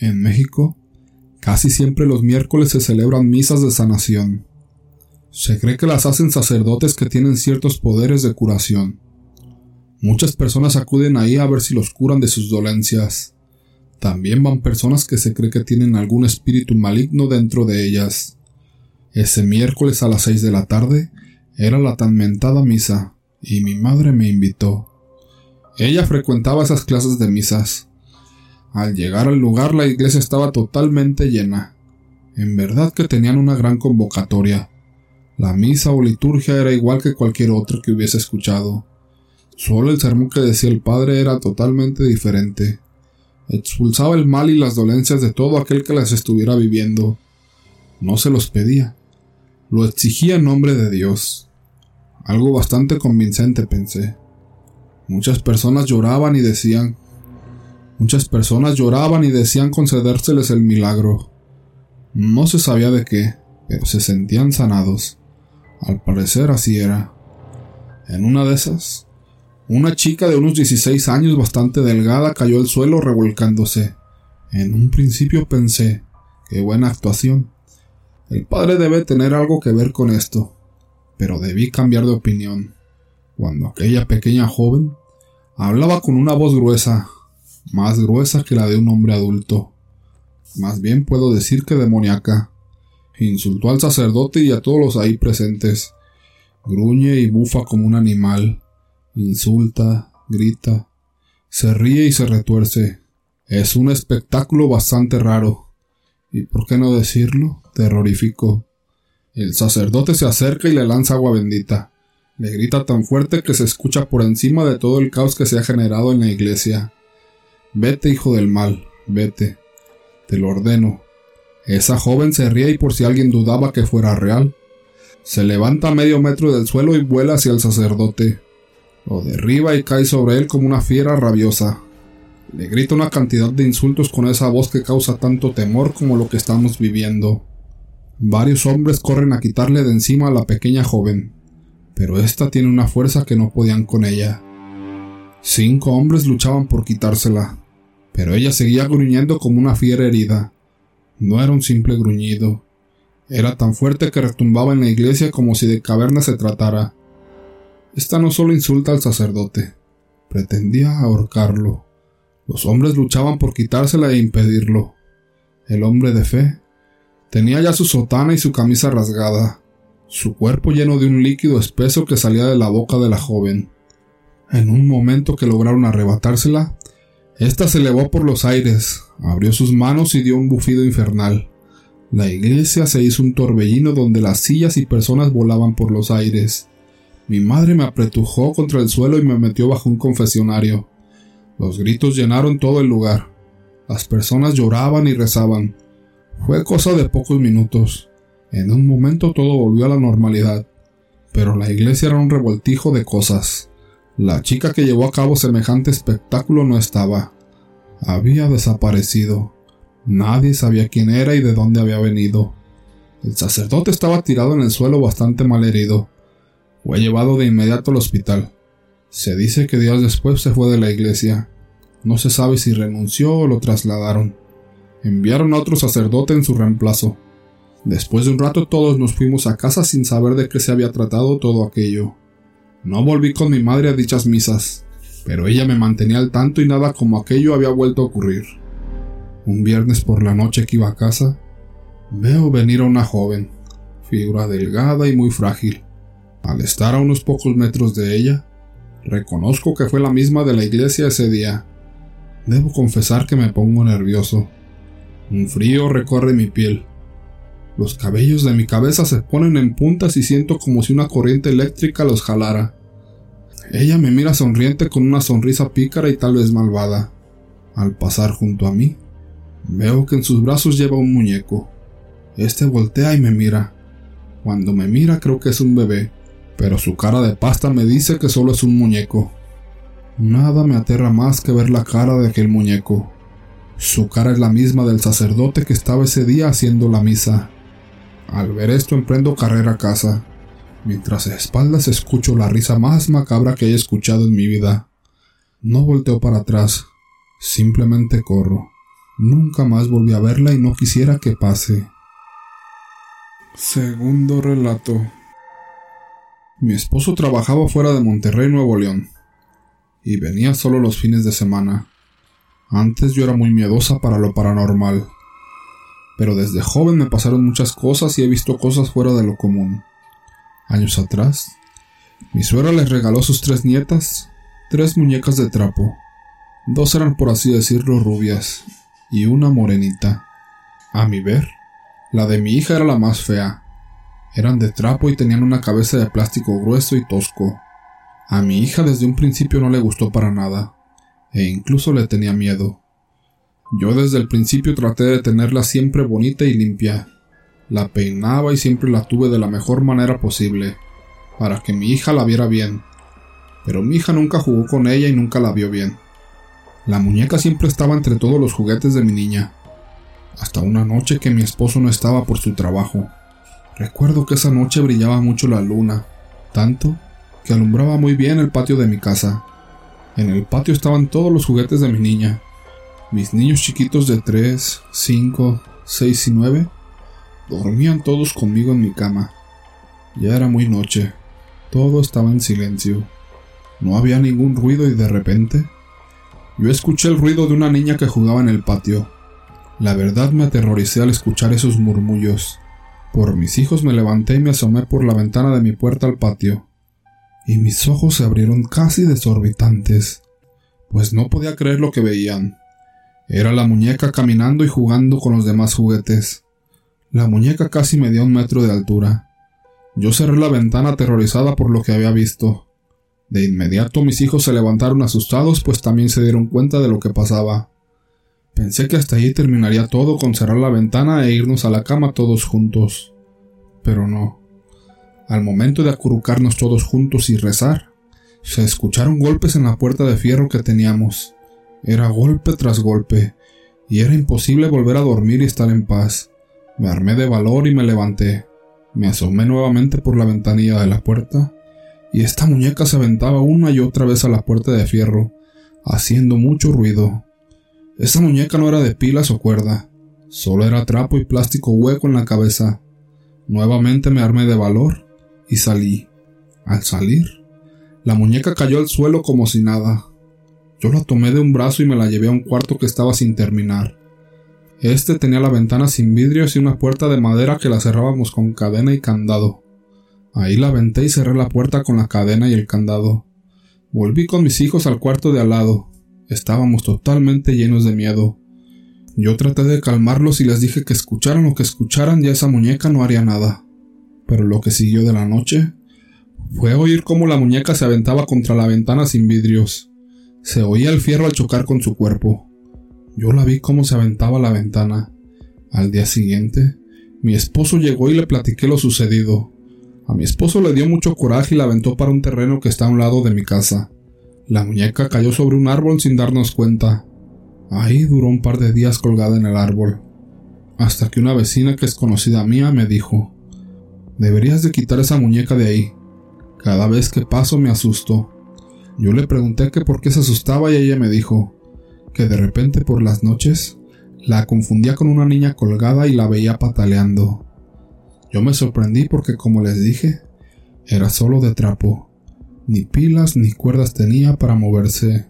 En México, casi siempre los miércoles se celebran misas de sanación. Se cree que las hacen sacerdotes que tienen ciertos poderes de curación. Muchas personas acuden ahí a ver si los curan de sus dolencias. También van personas que se cree que tienen algún espíritu maligno dentro de ellas. Ese miércoles a las seis de la tarde era la tan mentada misa, y mi madre me invitó. Ella frecuentaba esas clases de misas. Al llegar al lugar la iglesia estaba totalmente llena. En verdad que tenían una gran convocatoria. La misa o liturgia era igual que cualquier otra que hubiese escuchado. Solo el sermón que decía el padre era totalmente diferente. Expulsaba el mal y las dolencias de todo aquel que las estuviera viviendo. No se los pedía. Lo exigía en nombre de Dios. Algo bastante convincente, pensé. Muchas personas lloraban y decían Muchas personas lloraban y decían concedérseles el milagro. No se sabía de qué, pero se sentían sanados. Al parecer así era. En una de esas, una chica de unos 16 años bastante delgada cayó al suelo revolcándose. En un principio pensé, qué buena actuación. El padre debe tener algo que ver con esto. Pero debí cambiar de opinión. Cuando aquella pequeña joven hablaba con una voz gruesa, más gruesa que la de un hombre adulto. Más bien puedo decir que demoníaca. Insultó al sacerdote y a todos los ahí presentes. Gruñe y bufa como un animal insulta, grita, se ríe y se retuerce. Es un espectáculo bastante raro. Y por qué no decirlo, terrorífico. El sacerdote se acerca y le lanza agua bendita. Le grita tan fuerte que se escucha por encima de todo el caos que se ha generado en la iglesia. Vete, hijo del mal, vete. Te lo ordeno. Esa joven se ríe y por si alguien dudaba que fuera real, se levanta a medio metro del suelo y vuela hacia el sacerdote. Lo derriba y cae sobre él como una fiera rabiosa. Le grita una cantidad de insultos con esa voz que causa tanto temor como lo que estamos viviendo. Varios hombres corren a quitarle de encima a la pequeña joven, pero ésta tiene una fuerza que no podían con ella. Cinco hombres luchaban por quitársela, pero ella seguía gruñendo como una fiera herida. No era un simple gruñido, era tan fuerte que retumbaba en la iglesia como si de caverna se tratara. Esta no solo insulta al sacerdote, pretendía ahorcarlo. Los hombres luchaban por quitársela e impedirlo. El hombre de fe tenía ya su sotana y su camisa rasgada, su cuerpo lleno de un líquido espeso que salía de la boca de la joven. En un momento que lograron arrebatársela, ésta se elevó por los aires, abrió sus manos y dio un bufido infernal. La iglesia se hizo un torbellino donde las sillas y personas volaban por los aires. Mi madre me apretujó contra el suelo y me metió bajo un confesionario. Los gritos llenaron todo el lugar. Las personas lloraban y rezaban. Fue cosa de pocos minutos. En un momento todo volvió a la normalidad. Pero la iglesia era un revoltijo de cosas. La chica que llevó a cabo semejante espectáculo no estaba. Había desaparecido. Nadie sabía quién era y de dónde había venido. El sacerdote estaba tirado en el suelo bastante mal herido. Fue llevado de inmediato al hospital. Se dice que días después se fue de la iglesia. No se sabe si renunció o lo trasladaron. Enviaron a otro sacerdote en su reemplazo. Después de un rato todos nos fuimos a casa sin saber de qué se había tratado todo aquello. No volví con mi madre a dichas misas, pero ella me mantenía al tanto y nada como aquello había vuelto a ocurrir. Un viernes por la noche que iba a casa, veo venir a una joven, figura delgada y muy frágil. Al estar a unos pocos metros de ella, reconozco que fue la misma de la iglesia ese día. Debo confesar que me pongo nervioso. Un frío recorre mi piel. Los cabellos de mi cabeza se ponen en puntas y siento como si una corriente eléctrica los jalara. Ella me mira sonriente con una sonrisa pícara y tal vez malvada. Al pasar junto a mí, veo que en sus brazos lleva un muñeco. Este voltea y me mira. Cuando me mira creo que es un bebé pero su cara de pasta me dice que solo es un muñeco. Nada me aterra más que ver la cara de aquel muñeco. Su cara es la misma del sacerdote que estaba ese día haciendo la misa. Al ver esto emprendo carrera a casa, mientras a espaldas escucho la risa más macabra que he escuchado en mi vida. No volteo para atrás, simplemente corro. Nunca más volví a verla y no quisiera que pase. Segundo relato. Mi esposo trabajaba fuera de Monterrey, Nuevo León, y venía solo los fines de semana. Antes yo era muy miedosa para lo paranormal, pero desde joven me pasaron muchas cosas y he visto cosas fuera de lo común. Años atrás, mi suegra les regaló a sus tres nietas tres muñecas de trapo. Dos eran por así decirlo rubias y una morenita. A mi ver, la de mi hija era la más fea. Eran de trapo y tenían una cabeza de plástico grueso y tosco. A mi hija desde un principio no le gustó para nada, e incluso le tenía miedo. Yo desde el principio traté de tenerla siempre bonita y limpia. La peinaba y siempre la tuve de la mejor manera posible, para que mi hija la viera bien pero mi hija nunca jugó con ella y nunca la vio bien. La muñeca siempre estaba entre todos los juguetes de mi niña, hasta una noche que mi esposo no estaba por su trabajo. Recuerdo que esa noche brillaba mucho la luna, tanto que alumbraba muy bien el patio de mi casa. En el patio estaban todos los juguetes de mi niña. Mis niños chiquitos de 3, 5, 6 y 9 dormían todos conmigo en mi cama. Ya era muy noche. Todo estaba en silencio. No había ningún ruido y de repente yo escuché el ruido de una niña que jugaba en el patio. La verdad me aterroricé al escuchar esos murmullos. Por mis hijos me levanté y me asomé por la ventana de mi puerta al patio. Y mis ojos se abrieron casi desorbitantes, pues no podía creer lo que veían. Era la muñeca caminando y jugando con los demás juguetes. La muñeca casi medía un metro de altura. Yo cerré la ventana aterrorizada por lo que había visto. De inmediato mis hijos se levantaron asustados, pues también se dieron cuenta de lo que pasaba. Pensé que hasta ahí terminaría todo con cerrar la ventana e irnos a la cama todos juntos. Pero no. Al momento de acurrucarnos todos juntos y rezar, se escucharon golpes en la puerta de fierro que teníamos. Era golpe tras golpe, y era imposible volver a dormir y estar en paz. Me armé de valor y me levanté. Me asomé nuevamente por la ventanilla de la puerta y esta muñeca se aventaba una y otra vez a la puerta de fierro, haciendo mucho ruido. Esa muñeca no era de pilas o cuerda, solo era trapo y plástico hueco en la cabeza. Nuevamente me armé de valor y salí. Al salir, la muñeca cayó al suelo como si nada. Yo la tomé de un brazo y me la llevé a un cuarto que estaba sin terminar. Este tenía la ventana sin vidrios y una puerta de madera que la cerrábamos con cadena y candado. Ahí la aventé y cerré la puerta con la cadena y el candado. Volví con mis hijos al cuarto de al lado. Estábamos totalmente llenos de miedo. Yo traté de calmarlos y les dije que escucharan lo que escucharan ya esa muñeca no haría nada. Pero lo que siguió de la noche fue oír cómo la muñeca se aventaba contra la ventana sin vidrios. Se oía el fierro al chocar con su cuerpo. Yo la vi cómo se aventaba la ventana. Al día siguiente, mi esposo llegó y le platiqué lo sucedido. A mi esposo le dio mucho coraje y la aventó para un terreno que está a un lado de mi casa. La muñeca cayó sobre un árbol sin darnos cuenta. Ahí duró un par de días colgada en el árbol, hasta que una vecina que es conocida mía me dijo, deberías de quitar esa muñeca de ahí. Cada vez que paso me asusto. Yo le pregunté que por qué se asustaba y ella me dijo que de repente por las noches la confundía con una niña colgada y la veía pataleando. Yo me sorprendí porque, como les dije, era solo de trapo. Ni pilas ni cuerdas tenía para moverse.